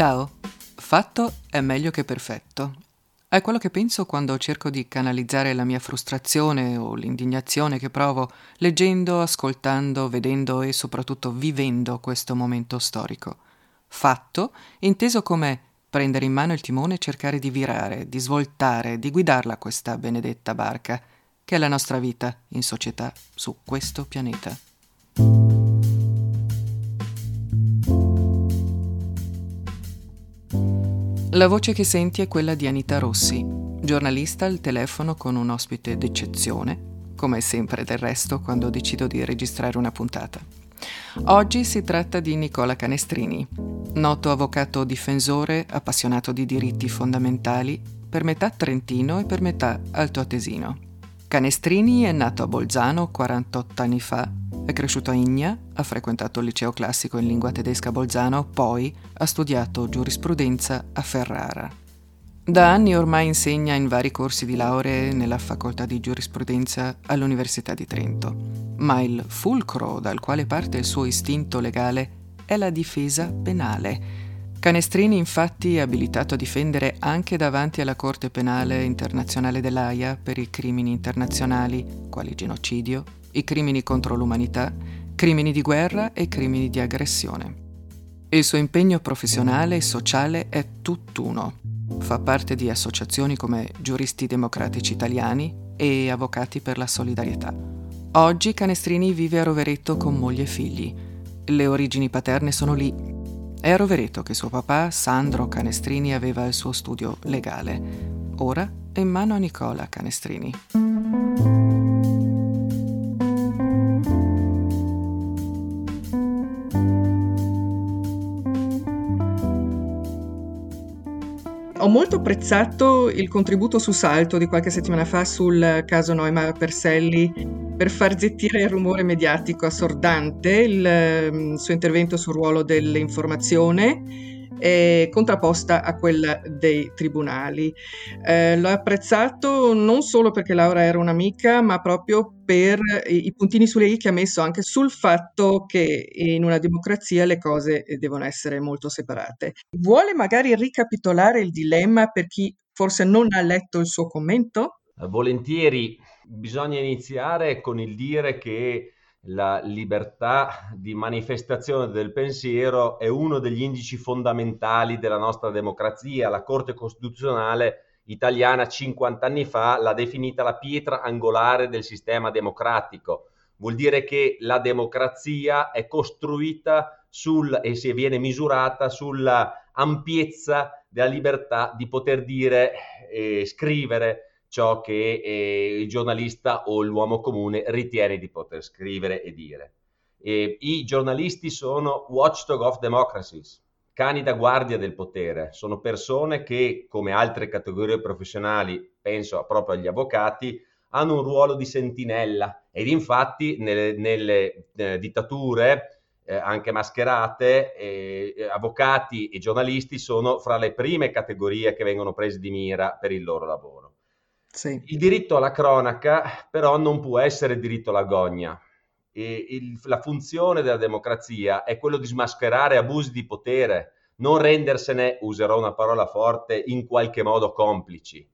Ciao, fatto è meglio che perfetto. È quello che penso quando cerco di canalizzare la mia frustrazione o l'indignazione che provo leggendo, ascoltando, vedendo e soprattutto vivendo questo momento storico. Fatto inteso come prendere in mano il timone e cercare di virare, di svoltare, di guidarla questa benedetta barca, che è la nostra vita in società su questo pianeta. La voce che senti è quella di Anita Rossi, giornalista al telefono con un ospite d'eccezione, come sempre del resto quando decido di registrare una puntata. Oggi si tratta di Nicola Canestrini, noto avvocato difensore appassionato di diritti fondamentali, per metà trentino e per metà altoatesino. Canestrini è nato a Bolzano 48 anni fa è cresciuto a Igna, ha frequentato il liceo classico in lingua tedesca Bolzano, poi ha studiato giurisprudenza a Ferrara. Da anni ormai insegna in vari corsi di lauree nella facoltà di giurisprudenza all'Università di Trento. Ma il fulcro dal quale parte il suo istinto legale è la difesa penale. Canestrini infatti è abilitato a difendere anche davanti alla Corte Penale Internazionale dell'AIA per i crimini internazionali, quali genocidio, i crimini contro l'umanità, crimini di guerra e crimini di aggressione. Il suo impegno professionale e sociale è tutt'uno. Fa parte di associazioni come Giuristi Democratici Italiani e Avvocati per la Solidarietà. Oggi Canestrini vive a Rovereto con moglie e figli. Le origini paterne sono lì. È a Rovereto che suo papà, Sandro Canestrini, aveva il suo studio legale. Ora è in mano a Nicola Canestrini. Molto apprezzato il contributo su Salto di qualche settimana fa sul caso Noema Perselli per far zittire il rumore mediatico assordante, il, il mm, suo intervento sul ruolo dell'informazione eh, contrapposta a quella dei tribunali. Eh, l'ho apprezzato non solo perché Laura era un'amica, ma proprio per i, puntini sulle i che ha messo anche sul fatto che in una democrazia le cose devono essere molto separate. Vuole magari ricapitolare il dilemma per chi forse non ha letto il suo commento? Volentieri, bisogna iniziare con il dire che la libertà di manifestazione del pensiero è uno degli indici fondamentali della nostra democrazia. La Corte Costituzionale italiana 50 anni fa l'ha definita la pietra angolare del sistema democratico. Vuol dire che la democrazia è costruita sul, e si viene misurata sulla ampiezza della libertà di poter dire e scrivere ciò che eh, il giornalista o l'uomo comune ritiene di poter scrivere e dire. E I giornalisti sono watchdog of democracies, cani da guardia del potere, sono persone che, come altre categorie professionali, penso proprio agli avvocati, hanno un ruolo di sentinella ed infatti nelle, nelle eh, dittature eh, anche mascherate, eh, avvocati e giornalisti sono fra le prime categorie che vengono prese di mira per il loro lavoro. Sì. Il diritto alla cronaca però non può essere diritto alla gogna. Il, la funzione della democrazia è quello di smascherare abusi di potere, non rendersene, userò una parola forte, in qualche modo complici.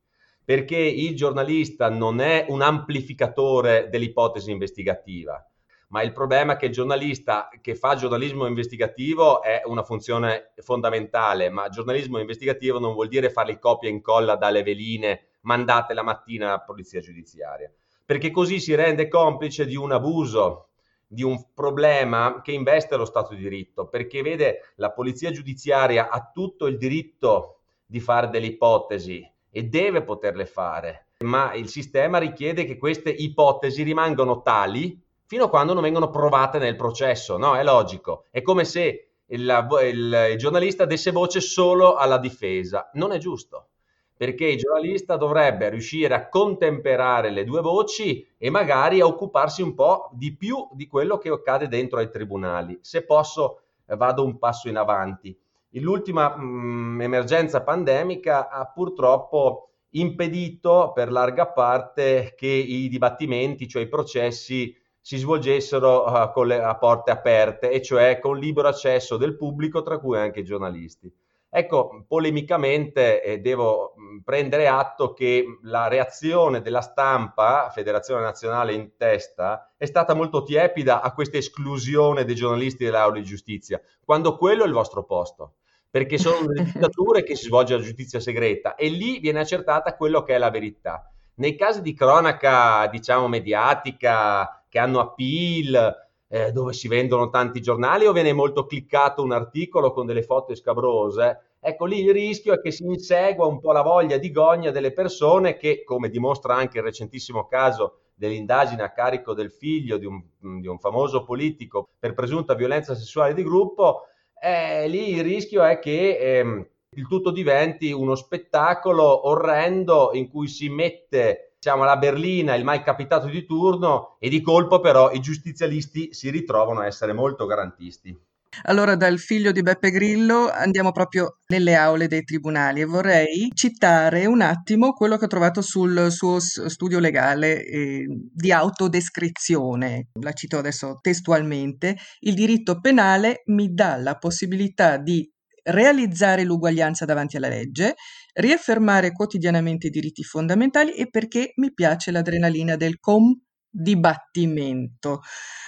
Perché il giornalista non è un amplificatore dell'ipotesi investigativa, ma il problema è che il giornalista che fa giornalismo investigativo è una funzione fondamentale, ma giornalismo investigativo non vuol dire fare il copia e incolla dalle veline mandate la mattina alla polizia giudiziaria, perché così si rende complice di un abuso, di un problema che investe lo Stato di diritto, perché vede la polizia giudiziaria ha tutto il diritto di fare delle ipotesi e deve poterle fare, ma il sistema richiede che queste ipotesi rimangano tali fino a quando non vengono provate nel processo, no? È logico, è come se il, il, il giornalista desse voce solo alla difesa, non è giusto perché il giornalista dovrebbe riuscire a contemperare le due voci e magari a occuparsi un po' di più di quello che accade dentro ai tribunali. Se posso, eh, vado un passo in avanti. L'ultima mh, mm, emergenza pandemica ha purtroppo impedito per larga parte che i dibattimenti, cioè i processi, si svolgessero uh, con le a porte aperte, e cioè con libero accesso del pubblico, tra cui anche i giornalisti. Ecco, polemicamente eh, devo prendere atto che la reazione della stampa, Federazione Nazionale in testa, è stata molto tiepida a questa esclusione dei giornalisti dell'aula di giustizia, quando quello è il vostro posto perché sono delle dittature che si svolge la giustizia segreta e lì viene accertata quello che è la verità. Nei casi di cronaca, diciamo, mediatica, che hanno appeal, eh, dove si vendono tanti giornali o viene molto cliccato un articolo con delle foto scabrose, ecco lì il rischio è che si insegua un po' la voglia di gogna delle persone che, come dimostra anche il recentissimo caso dell'indagine a carico del figlio di un, di un famoso politico per presunta violenza sessuale di gruppo, eh, lì il rischio è che ehm, il tutto diventi uno spettacolo orrendo in cui si mette diciamo, la berlina, il mai capitato di turno e di colpo però i giustizialisti si ritrovano a essere molto garantisti. Allora, dal figlio di Beppe Grillo andiamo proprio nelle aule dei tribunali e vorrei citare un attimo quello che ho trovato sul suo studio legale eh, di autodescrizione. La cito adesso testualmente. Il diritto penale mi dà la possibilità di realizzare l'uguaglianza davanti alla legge, riaffermare quotidianamente i diritti fondamentali e perché mi piace l'adrenalina del com dibattimento.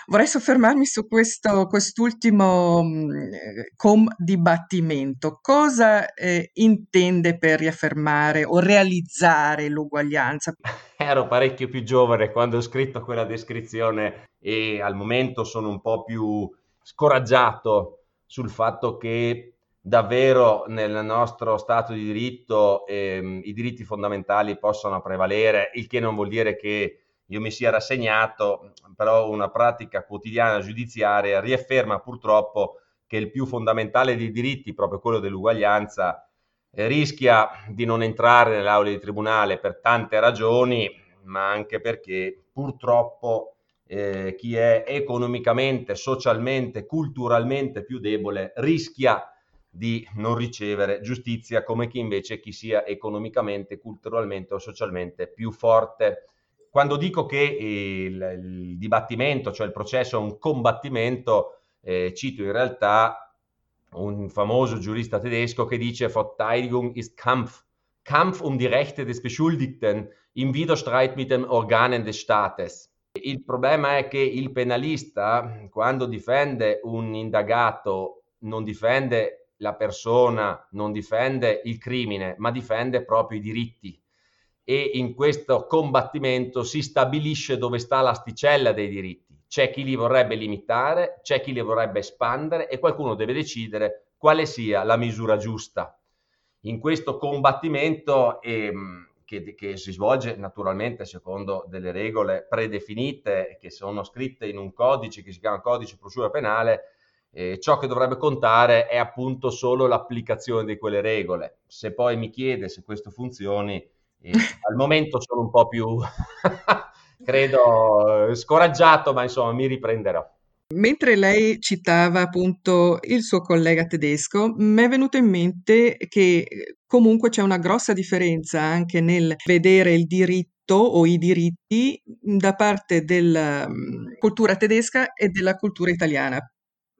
Vorrei soffermarmi su questo, quest'ultimo mm, com dibattimento. Cosa eh, intende per riaffermare o realizzare l'uguaglianza? Ero parecchio più giovane quando ho scritto quella descrizione e al momento sono un po' più scoraggiato sul fatto che davvero nel nostro Stato di diritto ehm, i diritti fondamentali possano prevalere, il che non vuol dire che io mi sia rassegnato, però una pratica quotidiana giudiziaria riafferma purtroppo che il più fondamentale dei diritti, proprio quello dell'uguaglianza, eh, rischia di non entrare nell'aula di tribunale per tante ragioni, ma anche perché purtroppo eh, chi è economicamente, socialmente, culturalmente più debole rischia di non ricevere giustizia come chi invece chi sia economicamente, culturalmente o socialmente più forte. Quando dico che il, il dibattimento, cioè il processo è un combattimento, eh, cito in realtà un famoso giurista tedesco che dice Verteidigung ist Kampf. Kampf um die Rechte des Beschuldigten im Widerstreit mit den Organen des Staates. Il problema è che il penalista, quando difende un indagato, non difende la persona, non difende il crimine, ma difende proprio i diritti e in questo combattimento si stabilisce dove sta l'asticella dei diritti. C'è chi li vorrebbe limitare, c'è chi li vorrebbe espandere e qualcuno deve decidere quale sia la misura giusta. In questo combattimento ehm, che, che, si svolge naturalmente secondo delle regole predefinite che sono scritte in un codice che si chiama codice procedura penale, eh, ciò che dovrebbe contare è appunto solo l'applicazione di quelle regole. Se poi mi chiede se questo funzioni, e al momento sono un po' più, credo, scoraggiato, ma insomma mi riprenderò. Mentre lei citava appunto il suo collega tedesco, mi è venuto in mente che comunque c'è una grossa differenza anche nel vedere il diritto o i diritti da parte della mm, cultura tedesca e della cultura italiana.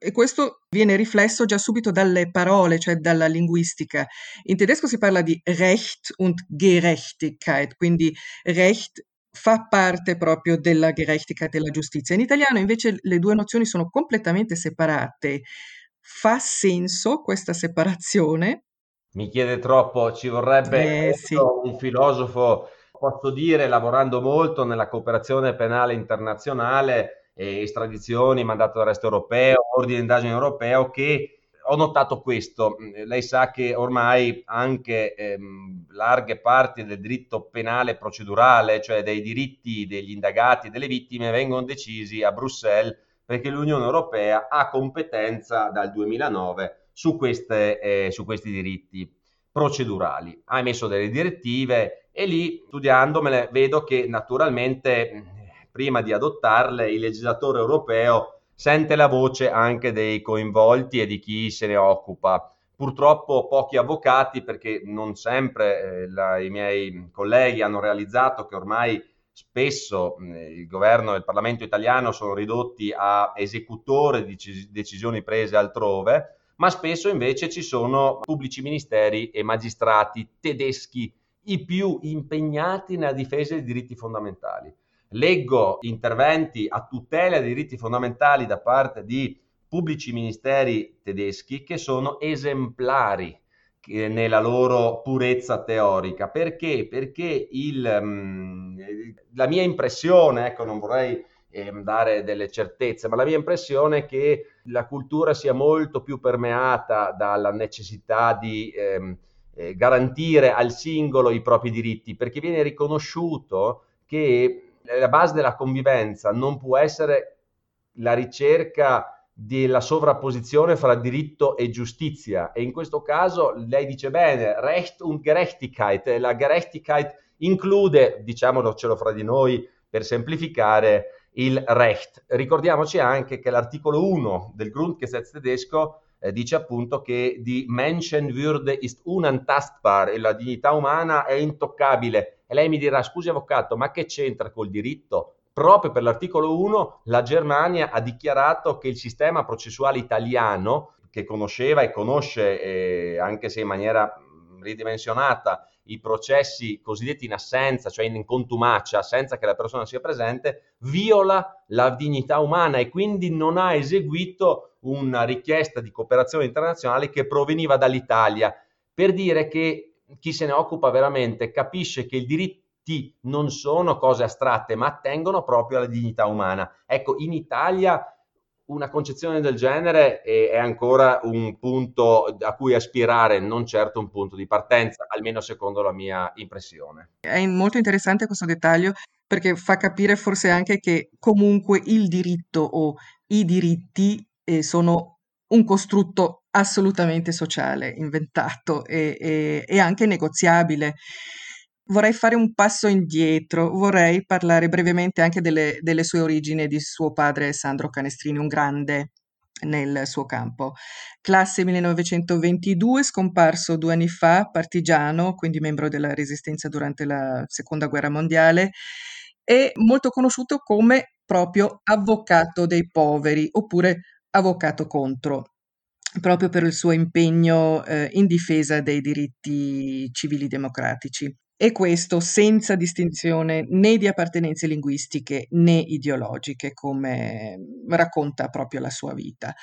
E questo viene riflesso già subito dalle parole, cioè dalla linguistica. In tedesco si parla di Recht und Gerechtigkeit, quindi Recht fa parte proprio della Gerechtigkeit, della giustizia. In italiano invece le due nozioni sono completamente separate. Fa senso questa separazione? Mi chiede troppo, ci vorrebbe eh, sì. un filosofo, posso dire, lavorando molto nella cooperazione penale internazionale, eh, estradizioni, mandato d'arresto europeo, ordine di indagine europeo, che ho notato questo. Lei sa che ormai anche ehm, larghe parti del diritto penale procedurale, cioè dei diritti degli indagati e delle vittime, vengono decisi a Bruxelles perché l'Unione Europea ha competenza dal 2009 su, queste, eh, su questi diritti procedurali. Ha emesso delle direttive e lì, studiandomele, vedo che naturalmente prima di adottarle, il legislatore europeo sente la voce anche dei coinvolti e di chi se ne occupa. Purtroppo pochi avvocati, perché non sempre eh, la, i miei colleghi hanno realizzato che ormai spesso il governo e il Parlamento italiano sono ridotti a esecutore di decisioni prese altrove, ma spesso invece ci sono pubblici ministeri e magistrati tedeschi i più impegnati nella difesa dei diritti fondamentali. Leggo interventi a tutela dei diritti fondamentali da parte di pubblici ministeri tedeschi che sono esemplari nella loro purezza teorica. Perché? Perché il, mm, la mia impressione, ecco, non vorrei ehm, dare delle certezze, ma la mia impressione è che la cultura sia molto più permeata dalla necessità di ehm, eh, garantire al singolo i propri diritti, perché viene riconosciuto che la base della convivenza non può essere la ricerca della sovrapposizione fra diritto e giustizia e in questo caso lei dice bene, Recht und Gerechtigkeit, la Gerechtigkeit include, diciamocelo fra di noi per semplificare, il Recht. Ricordiamoci anche che l'articolo 1 del Grundgesetz tedesco eh, dice appunto che di Menschenwürde ist unantastbar la dignità umana è intoccabile. E lei mi dirà, scusi avvocato, ma che c'entra col diritto? proprio per l'articolo 1 la Germania ha dichiarato che il sistema processuale italiano, che conosceva e conosce, eh, anche se in maniera ridimensionata, i processi cosiddetti in assenza, cioè in contumacia, senza che la persona sia presente, viola la dignità umana e quindi non ha eseguito una richiesta di cooperazione internazionale che proveniva dall'Italia, per dire che chi se ne occupa veramente capisce che diritto diritti non sono cose astratte, ma attengono proprio alla dignità umana. Ecco, in Italia una concezione del genere è, ancora un punto a cui aspirare, non certo un punto di partenza, almeno secondo la mia impressione. È molto interessante questo dettaglio perché fa capire forse anche che comunque il diritto o i diritti eh, sono un costrutto assolutamente sociale, inventato e, e, e anche negoziabile vorrei fare un passo indietro, vorrei parlare brevemente anche delle, delle sue origini di suo padre Sandro Canestrini, un grande nel suo campo. Classe 1922, scomparso due anni fa, partigiano, quindi membro della resistenza durante la seconda guerra mondiale, e molto conosciuto come proprio avvocato dei poveri oppure avvocato contro proprio per il suo impegno eh, in difesa dei diritti civili democratici e questo senza distinzione né di appartenenze linguistiche né ideologiche, come racconta proprio la sua vita.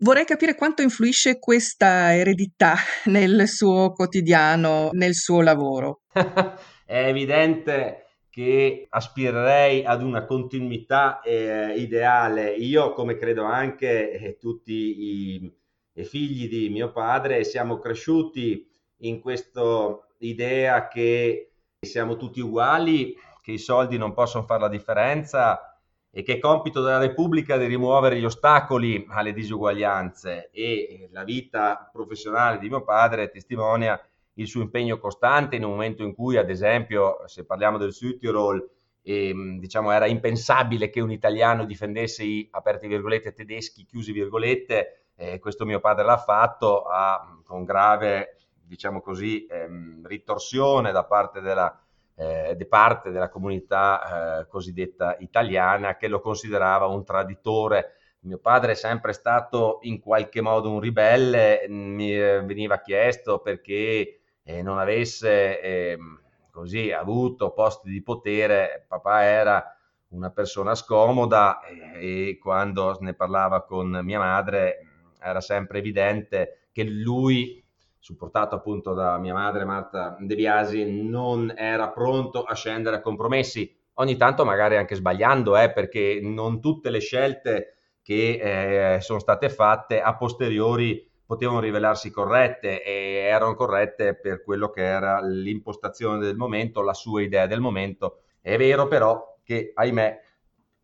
Vorrei capire quanto influisce questa eredità nel suo quotidiano, nel suo lavoro. È evidente che aspirerei ad una continuità eh, ideale. Io, come credo anche eh, tutti i, i figli di mio padre, siamo cresciuti in questo l'idea che siamo tutti uguali, che i soldi non possono fare la differenza e che è compito della Repubblica di rimuovere gli ostacoli alle disuguaglianze. E la vita professionale di mio padre testimonia il suo impegno costante in un momento in cui, ad esempio, se parliamo del Südtirol, eh, diciamo, era impensabile che un italiano difendesse i, aperti virgolette, tedeschi, chiusi virgolette, eh, questo mio padre l'ha fatto a, con grave diciamo così, ehm, ritorsione da parte della, eh, de parte della comunità eh, cosiddetta italiana che lo considerava un traditore. Mio padre è sempre stato in qualche modo un ribelle, mi eh, veniva chiesto perché eh, non avesse ehm, così avuto posti di potere, papà era una persona scomoda e, e quando ne parlava con mia madre era sempre evidente che lui supportato appunto da mia madre Marta De Biasi, non era pronto a scendere a compromessi, ogni tanto magari anche sbagliando, eh, perché non tutte le scelte che eh, sono state fatte a posteriori potevano rivelarsi corrette e erano corrette per quello che era l'impostazione del momento, la sua idea del momento. È vero però che, ahimè,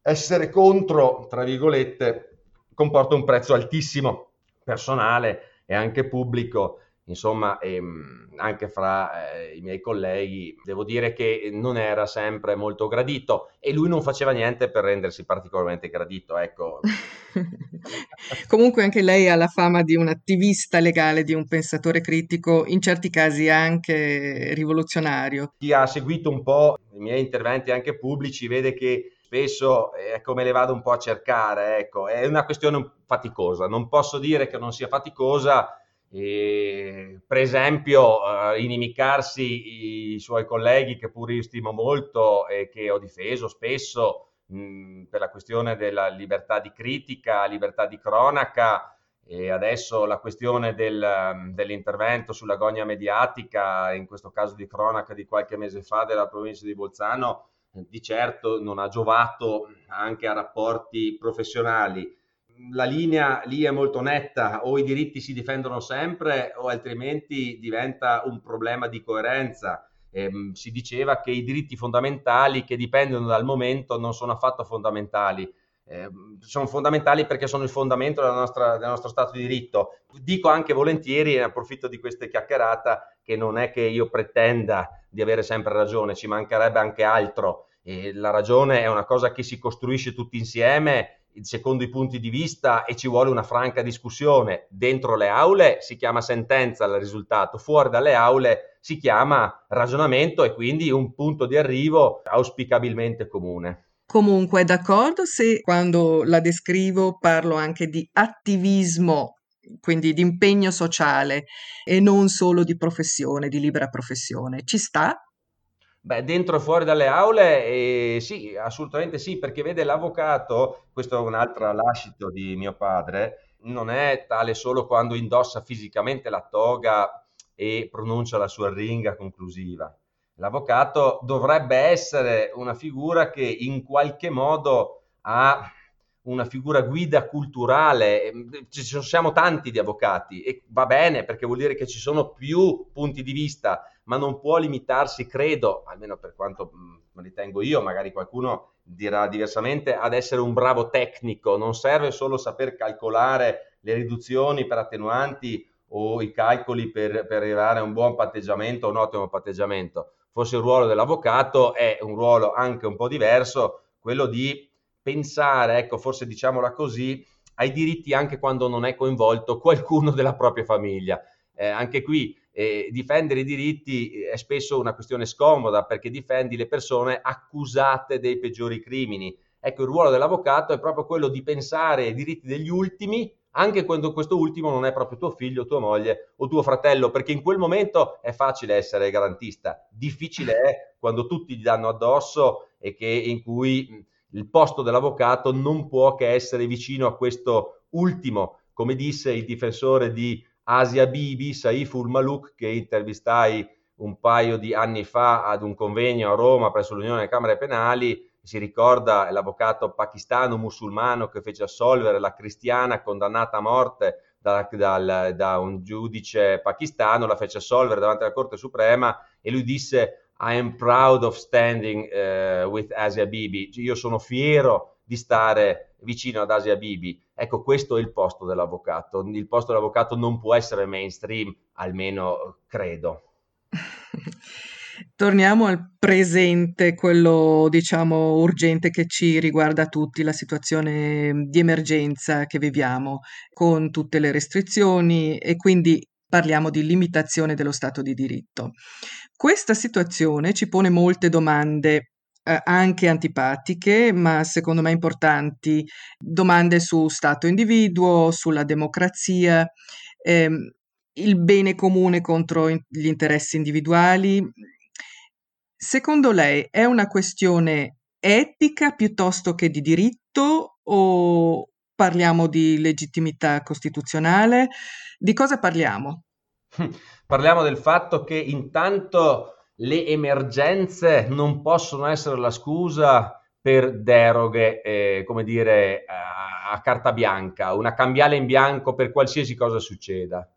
essere contro, tra virgolette, comporta un prezzo altissimo personale e anche pubblico insomma, ehm, anche fra eh, i miei colleghi, devo dire che non era sempre molto gradito e lui non faceva niente per rendersi particolarmente gradito, ecco. Comunque anche lei ha la fama di un attivista legale, di un pensatore critico, in certi casi anche rivoluzionario. Chi ha seguito un po' i miei interventi anche pubblici vede che spesso è come le vado un po' a cercare, ecco, è una questione faticosa, non posso dire che non sia faticosa, e, per esempio uh, inimicarsi i suoi colleghi che pure io stimo molto e che ho difeso spesso mh, per la questione della libertà di critica, libertà di cronaca, e adesso la questione del, um, dell'intervento sulla gogna mediatica, in questo caso di cronaca di qualche mese fa della provincia di Bolzano, di certo non ha giovato anche a rapporti professionali. La linea lì è molto netta, o i diritti si difendono sempre o altrimenti diventa un problema di coerenza. Eh, si diceva che i diritti fondamentali che dipendono dal momento non sono affatto fondamentali eh, sono fondamentali perché sono il fondamento nostra, del nostro Stato di diritto. Dico anche volentieri, e approfitto di questa chiacchierata, che non è che io pretenda di avere sempre ragione, ci mancherebbe anche altro. E la ragione è una cosa che si costruisce tutti insieme secondo i punti di vista e ci vuole una franca discussione. Dentro le aule si chiama sentenza il risultato, fuori dalle aule si chiama ragionamento e quindi un punto di arrivo auspicabilmente comune. Comunque, d'accordo se quando la descrivo parlo anche di attivismo, quindi di impegno sociale e non solo di professione, di libera professione. Ci sta? Beh, dentro e fuori dalle aule, eh, sì, assolutamente sì, perché vede l'avvocato, questo è un altro lascito di mio padre, non è tale solo quando indossa fisicamente la toga e pronuncia la sua ringa conclusiva L'avvocato dovrebbe essere una figura che in qualche modo ha una figura guida culturale. Ci siamo tanti di avvocati e va bene perché vuol dire che ci sono più punti di vista, ma non può limitarsi, credo, almeno per quanto ritengo io, magari qualcuno dirà diversamente, ad essere un bravo tecnico. Non serve solo saper calcolare le riduzioni per attenuanti o i calcoli per, per arrivare a un buon patteggiamento o un ottimo patteggiamento forse il ruolo dell'avvocato è un ruolo anche un po' diverso, quello di pensare, ecco, forse diciamola così, ai diritti anche quando non è coinvolto qualcuno della propria famiglia. Eh, anche qui eh, difendere i diritti è spesso una questione scomoda perché difendi le persone accusate dei peggiori crimini. Ecco, il ruolo dell'avvocato è proprio quello di pensare ai diritti degli ultimi anche quando questo ultimo non è proprio tuo figlio, tua moglie o tuo fratello, perché in quel momento è facile essere garantista, difficile è quando tutti gli danno addosso e che in cui il posto dell'avvocato non può che essere vicino a questo ultimo, come disse il difensore di Asia Bibi, Saiful Maluk, che intervistai un paio di anni fa ad un convegno a Roma presso l'Unione delle Camere Penali, si ricorda l'avvocato pakistano musulmano che fece assolvere la cristiana condannata a morte da, da, da, un giudice pakistano, la fece assolvere davanti alla Corte Suprema e lui disse I am proud of standing uh, with Asia Bibi, io sono fiero di stare vicino ad Asia Bibi. Ecco, questo è il posto dell'avvocato. Il posto dell'avvocato non può essere mainstream, almeno credo. Torniamo al presente, quello diciamo urgente che ci riguarda tutti, la situazione di emergenza che viviamo con tutte le restrizioni e quindi parliamo di limitazione dello Stato di diritto. Questa situazione ci pone molte domande eh, anche antipatiche, ma secondo me importanti, domande su Stato individuo, sulla democrazia, ehm, il bene comune contro gli interessi individuali, Secondo lei è una questione etica piuttosto che di diritto o parliamo di legittimità costituzionale? Di cosa parliamo? Parliamo del fatto che intanto le emergenze non possono essere la scusa per deroghe, eh, come dire, a, a carta bianca, una cambiale in bianco per qualsiasi cosa succeda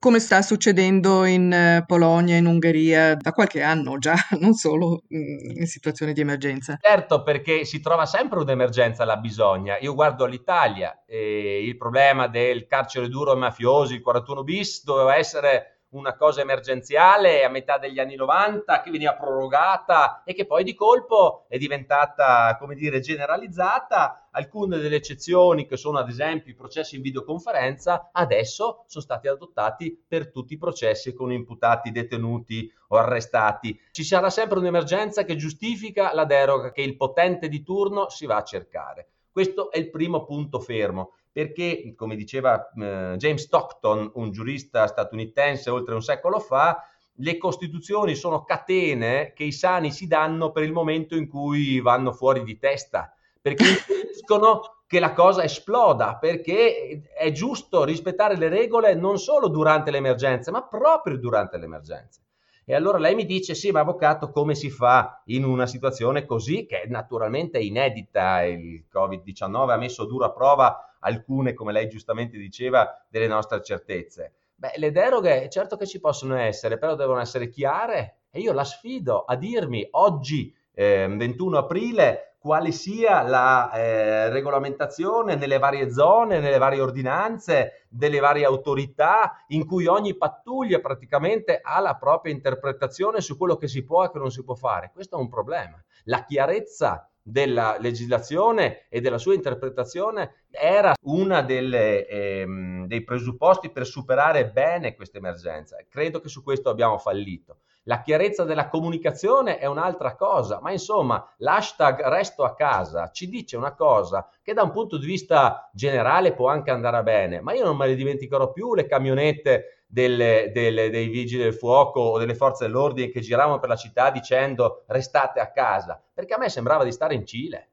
come sta succedendo in eh, Polonia, in Ungheria da qualche anno già, non solo mm, in situazioni di emergenza. Certo, perché si trova sempre un'emergenza alla bisogna. Io guardo l'Italia, e il problema del carcere duro ai mafiosi, il 41 bis, doveva essere una cosa emergenziale a metà degli anni 90 che veniva prorogata e che poi di colpo è diventata, come dire, generalizzata. Alcune delle eccezioni, che sono ad esempio i processi in videoconferenza, adesso sono stati adottati per tutti i processi con imputati detenuti o arrestati. Ci sarà sempre un'emergenza che giustifica la deroga che il potente di turno si va a cercare. Questo è il primo punto fermo perché, come diceva eh, James Stockton, un giurista statunitense oltre un secolo fa, le costituzioni sono catene che i sani si danno per il momento in cui vanno fuori di testa, perché impediscono che la cosa esploda, perché è giusto rispettare le regole non solo durante le emergenze, ma proprio durante le emergenze. E allora lei mi dice, sì, ma avvocato, come si fa in una situazione così, che naturalmente è inedita, il Covid-19 ha messo a dura prova alcune, come lei giustamente diceva, delle nostre certezze. Beh, le deroghe certo che ci possono essere, però devono essere chiare e io la sfido a dirmi oggi, eh, 21 aprile, quale sia la eh, regolamentazione nelle varie zone, nelle varie ordinanze, delle varie autorità, in cui ogni pattuglia praticamente ha la propria interpretazione su quello che si può e che non si può fare. Questo è un problema. La chiarezza della legislazione e della sua interpretazione era uno ehm, dei presupposti per superare bene questa emergenza. Credo che su questo abbiamo fallito. La chiarezza della comunicazione è un'altra cosa, ma insomma l'hashtag resto a casa ci dice una cosa che da un punto di vista generale può anche andare bene, ma io non me le dimenticherò più le camionette delle, delle, dei vigili del fuoco o delle forze dell'ordine che giravano per la città dicendo restate a casa, perché a me sembrava di stare in Cile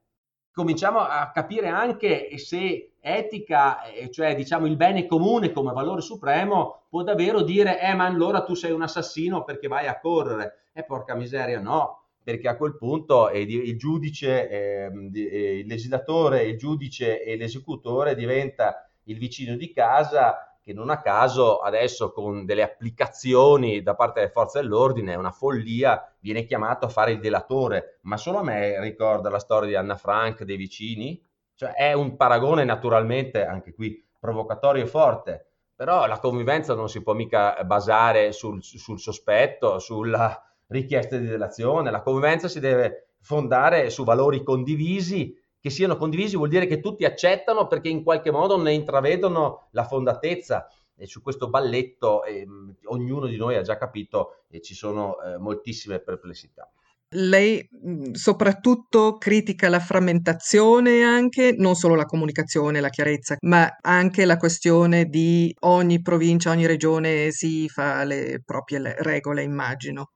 cominciamo a capire anche se etica, cioè diciamo il bene comune come valore supremo, può davvero dire, eh ma allora tu sei un assassino perché vai a correre. E eh, porca miseria, no, perché a quel punto il giudice, eh, il legislatore, il giudice e l'esecutore diventa il vicino di casa che non a caso adesso con delle applicazioni da parte delle forze dell'ordine, è una follia, viene chiamato a fare il delatore, ma solo a me ricorda la storia di Anna Frank dei vicini, cioè è un paragone naturalmente anche qui provocatorio e forte, però la convivenza non si può mica basare sul, sul sospetto, sulla richiesta di delazione, la convivenza si deve fondare su valori condivisi che siano condivisi vuol dire che tutti accettano perché in qualche modo ne intravedono la fondatezza e su questo balletto eh, ognuno di noi ha già capito e ci sono eh, moltissime perplessità. Lei soprattutto critica la frammentazione anche, non solo la comunicazione, la chiarezza, ma anche la questione di ogni provincia, ogni regione si fa le proprie regole, immagino.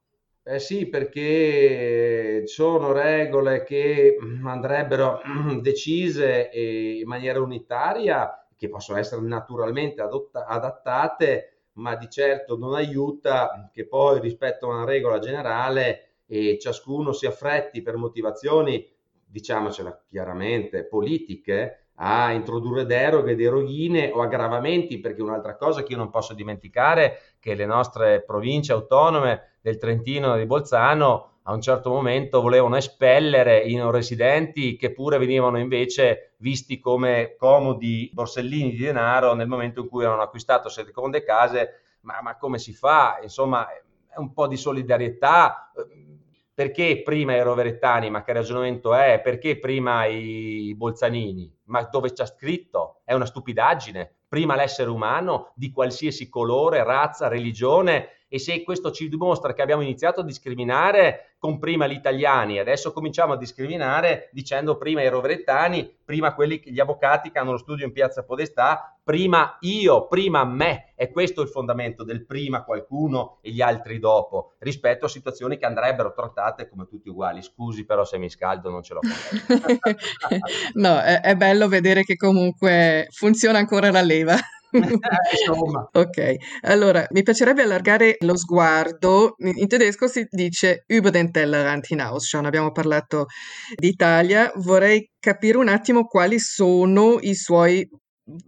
Eh sì, perché sono regole che andrebbero decise in maniera unitaria, che possono essere naturalmente adotta- adattate, ma di certo non aiuta che poi rispetto a una regola generale e ciascuno si affretti per motivazioni, diciamocela chiaramente, politiche, a introdurre deroghe, deroghine o aggravamenti, perché un'altra cosa che io non posso dimenticare è che le nostre province autonome del Trentino e di Bolzano a un certo momento volevano espellere i non residenti che pure venivano invece visti come comodi borsellini di denaro nel momento in cui avevano acquistato seconde case, ma, ma come si fa? Insomma, è un po' di solidarietà. Perché prima i roverettani? Ma che ragionamento è? Perché prima i bolzanini? Ma dove c'è scritto? È una stupidaggine. Prima l'essere umano di qualsiasi colore, razza, religione e se questo ci dimostra che abbiamo iniziato a discriminare con prima gli italiani, adesso cominciamo a discriminare dicendo prima i roverettani, prima quelli, gli avvocati che hanno lo studio in piazza Podestà, prima io, prima me, è questo il fondamento del prima qualcuno e gli altri dopo, rispetto a situazioni che andrebbero trattate come tutti uguali. Scusi però se mi scaldo, non ce l'ho no, è, è bello vedere che comunque funziona ancora la leva. Ok, allora mi piacerebbe allargare lo sguardo. In tedesco si dice über den Tellerrand hinaus. Cioè, abbiamo parlato d'Italia. Vorrei capire un attimo quali sono i suoi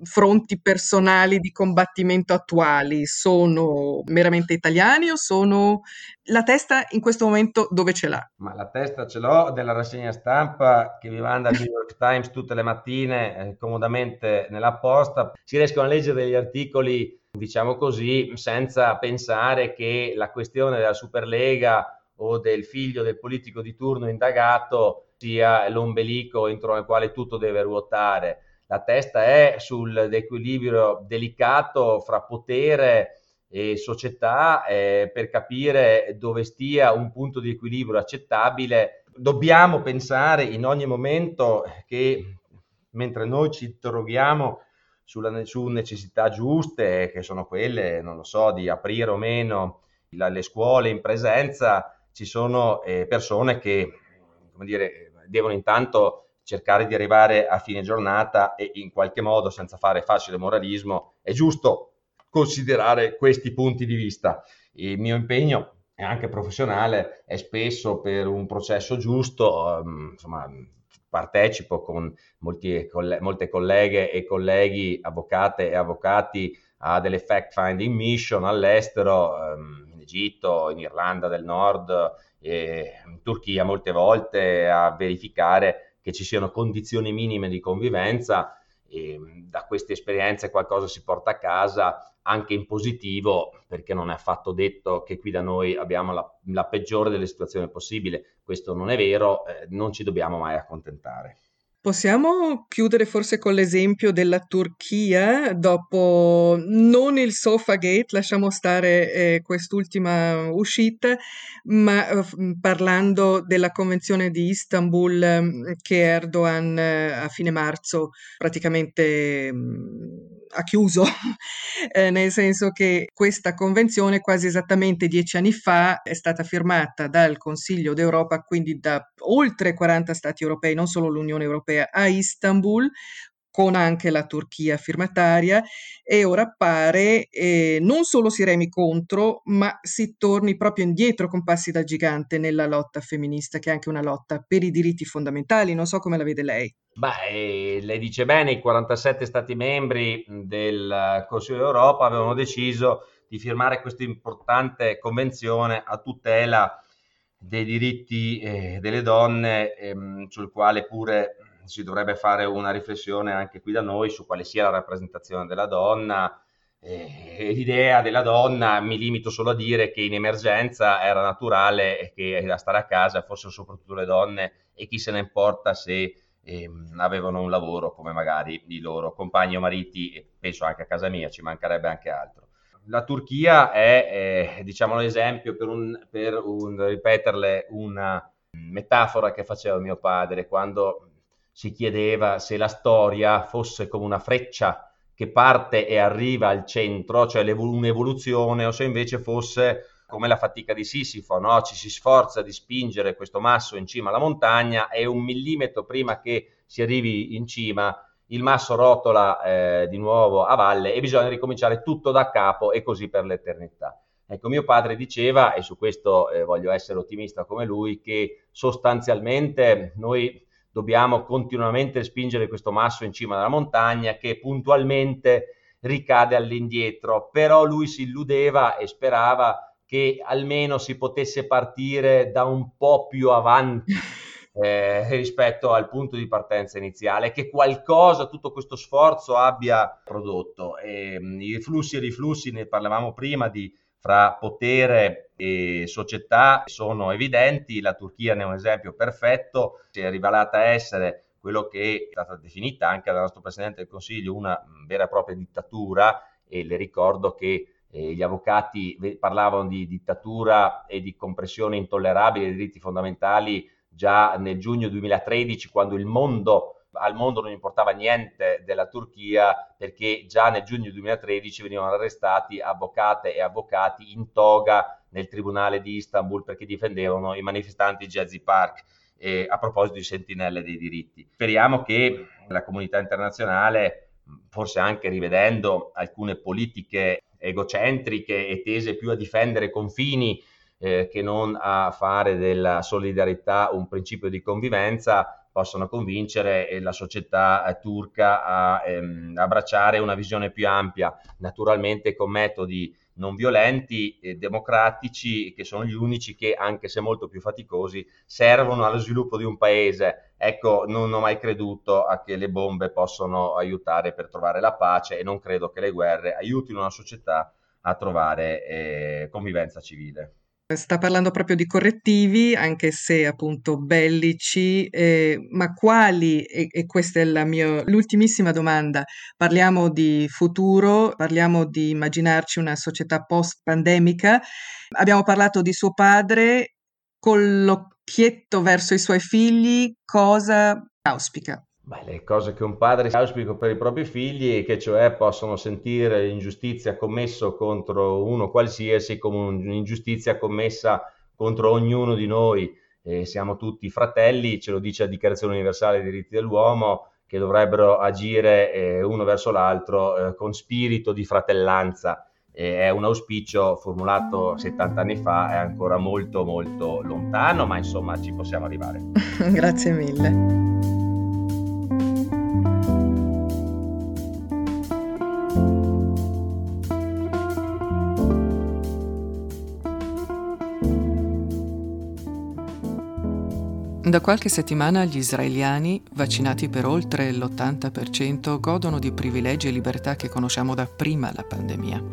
fronti personali di combattimento attuali sono meramente italiani o sono la testa in questo momento dove ce l'ha? Ma la testa ce l'ho della rassegna stampa che vi manda il New York Times tutte le mattine eh, comodamente nella posta. Si riescono a leggere degli articoli, diciamo così, senza pensare che la questione della Superlega o del figlio del politico di turno indagato sia l'ombelico entro il quale tutto deve ruotare. La testa è sull'equilibrio delicato fra potere e società eh, per capire dove stia un punto di equilibrio accettabile. Dobbiamo pensare in ogni momento che mentre noi ci interroghiamo sulla, su necessità giuste, che sono quelle, non lo so, di aprire o meno la, le scuole in presenza, ci sono eh, persone che, come dire, devono intanto cercare di arrivare a fine giornata e in qualche modo, senza fare facile moralismo, è giusto considerare questi punti di vista. Il mio impegno anche professionale, è spesso per un processo giusto, um, insomma, partecipo con molti, molte colleghe e colleghi, avvocate e avvocati a delle fact-finding mission all'estero, um, in Egitto, in Irlanda del Nord, in Turchia molte volte a verificare che ci siano condizioni minime di convivenza e da queste esperienze qualcosa si porta a casa anche in positivo perché non è affatto detto che qui da noi abbiamo la, la peggiore delle situazioni possibili, questo non è vero, eh, non ci dobbiamo mai accontentare. Possiamo chiudere forse con l'esempio della Turchia dopo non il Sofagate, lasciamo stare eh, quest'ultima uscita, ma eh, parlando della Convenzione di Istanbul eh, che Erdogan eh, a fine marzo praticamente mh, ha chiuso, eh, nel senso che questa convenzione quasi esattamente dieci anni fa è stata firmata dal Consiglio d'Europa, quindi da oltre 40 Stati europei, non solo l'Unione Europea, a Istanbul, con anche la Turchia firmataria e ora pare eh, non solo si remi contro, ma si torni proprio indietro con passi da gigante nella lotta femminista, che è anche una lotta per i diritti fondamentali. Non so come la vede lei. Beh, eh, lei dice bene, i 47 Stati membri del Consiglio d'Europa avevano deciso di firmare questa importante convenzione a tutela dei diritti eh, delle donne, ehm, sul quale pure si dovrebbe fare una riflessione anche qui da noi su quale sia la rappresentazione della donna. Eh, l'idea della donna, mi limito solo a dire che in emergenza era naturale che a stare a casa fossero soprattutto le donne e chi se ne importa se eh, avevano un lavoro come magari i loro compagni o mariti, e penso anche a casa mia, ci mancherebbe anche altro. La Turchia è, eh, diciamo, l'esempio per, un, per un, ripeterle una metafora che faceva mio padre quando si chiedeva se la storia fosse come una freccia che parte e arriva al centro, cioè un'evoluzione, o se invece fosse come la fatica di Sisifo, no? ci si sforza di spingere questo masso in cima alla montagna e un millimetro prima che si arrivi in cima il masso rotola eh, di nuovo a valle e bisogna ricominciare tutto da capo e così per l'eternità. Ecco, mio padre diceva, e su questo eh, voglio essere ottimista come lui, che sostanzialmente noi dobbiamo continuamente spingere questo masso in cima alla montagna che puntualmente ricade all'indietro, però lui si illudeva e sperava che almeno si potesse partire da un po' più avanti eh, rispetto al punto di partenza iniziale, che qualcosa tutto questo sforzo abbia prodotto. E, mm, I flussi e riflussi, ne parlavamo prima, di, fra potere e società sono evidenti, la Turchia ne è un esempio perfetto, si è rivelata essere quello che è stata definita anche dal nostro Presidente del Consiglio una mm, vera e propria dittatura e le ricordo che eh, gli avvocati parlavano di dittatura e di compressione intollerabile dei diritti fondamentali già nel giugno 2013 quando il mondo al mondo non importava niente della Turchia perché già nel giugno 2013 venivano arrestati avvocate e avvocati in toga nel tribunale di Istanbul perché difendevano i manifestanti Jazzy Park eh, a proposito di sentinelle dei diritti. Speriamo che la comunità internazionale, forse anche rivedendo alcune politiche egocentriche e tese più a difendere confini eh, che non a fare della solidarietà un principio di convivenza, possano convincere la società eh, turca a ehm, abbracciare una visione più ampia, naturalmente con metodi non violenti e democratici, che sono gli unici che, anche se molto più faticosi, servono allo sviluppo di un paese. Ecco, non ho mai creduto a che le bombe possano aiutare per trovare la pace e non credo che le guerre aiutino una società a trovare eh, convivenza civile. Sta parlando proprio di correttivi, anche se appunto bellici, eh, ma quali, e, e questa è la mia, l'ultimissima domanda, parliamo di futuro, parliamo di immaginarci una società post-pandemica, abbiamo parlato di suo padre, con l'occhietto verso i suoi figli, cosa auspica? Beh, le cose che un padre auspica per i propri figli, che cioè possono sentire l'ingiustizia commessa contro uno qualsiasi come un'ingiustizia commessa contro ognuno di noi. E siamo tutti fratelli, ce lo dice la Dichiarazione Universale dei diritti dell'uomo, che dovrebbero agire eh, uno verso l'altro eh, con spirito di fratellanza. E è un auspicio formulato 70 anni fa, è ancora molto molto lontano, ma insomma ci possiamo arrivare. Grazie mille. Da qualche settimana gli israeliani, vaccinati per oltre l'80%, godono di privilegi e libertà che conosciamo da prima la pandemia.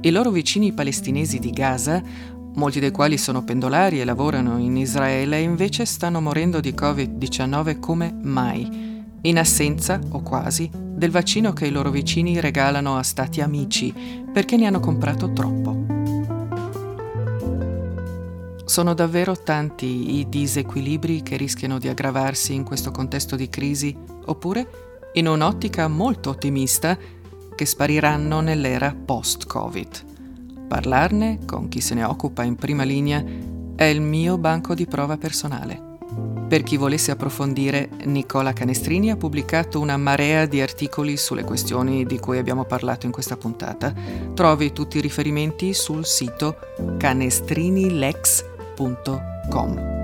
I loro vicini palestinesi di Gaza, molti dei quali sono pendolari e lavorano in Israele, invece stanno morendo di Covid-19 come mai, in assenza, o quasi, del vaccino che i loro vicini regalano a stati amici perché ne hanno comprato troppo. Sono davvero tanti i disequilibri che rischiano di aggravarsi in questo contesto di crisi, oppure, in un'ottica molto ottimista, che spariranno nell'era post-Covid. Parlarne con chi se ne occupa in prima linea è il mio banco di prova personale. Per chi volesse approfondire, Nicola Canestrini ha pubblicato una marea di articoli sulle questioni di cui abbiamo parlato in questa puntata. Trovi tutti i riferimenti sul sito canestrinilex.com www.ecoscienza.com.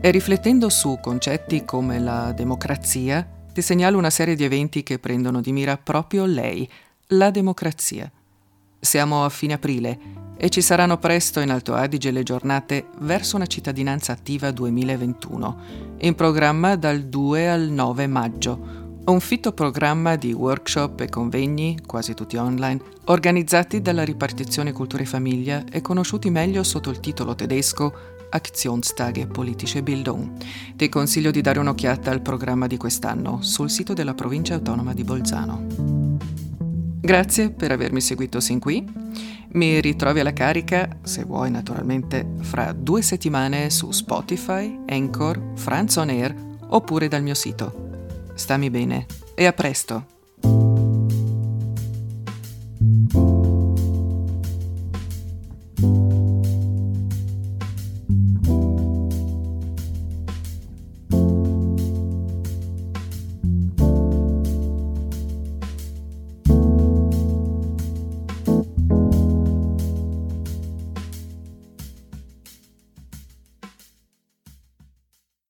E riflettendo su concetti come la democrazia, ti segnalo una serie di eventi che prendono di mira proprio lei, la democrazia. Siamo a fine aprile e ci saranno presto in Alto Adige le giornate verso una cittadinanza attiva 2021, in programma dal 2 al 9 maggio un fitto programma di workshop e convegni, quasi tutti online, organizzati dalla ripartizione Cultura e Famiglia e conosciuti meglio sotto il titolo tedesco Aktionstage Politische Bildung. Ti consiglio di dare un'occhiata al programma di quest'anno sul sito della provincia autonoma di Bolzano. Grazie per avermi seguito sin qui. Mi ritrovi alla carica, se vuoi naturalmente, fra due settimane su Spotify, Anchor, Franz On Air oppure dal mio sito. Stammi bene e a presto!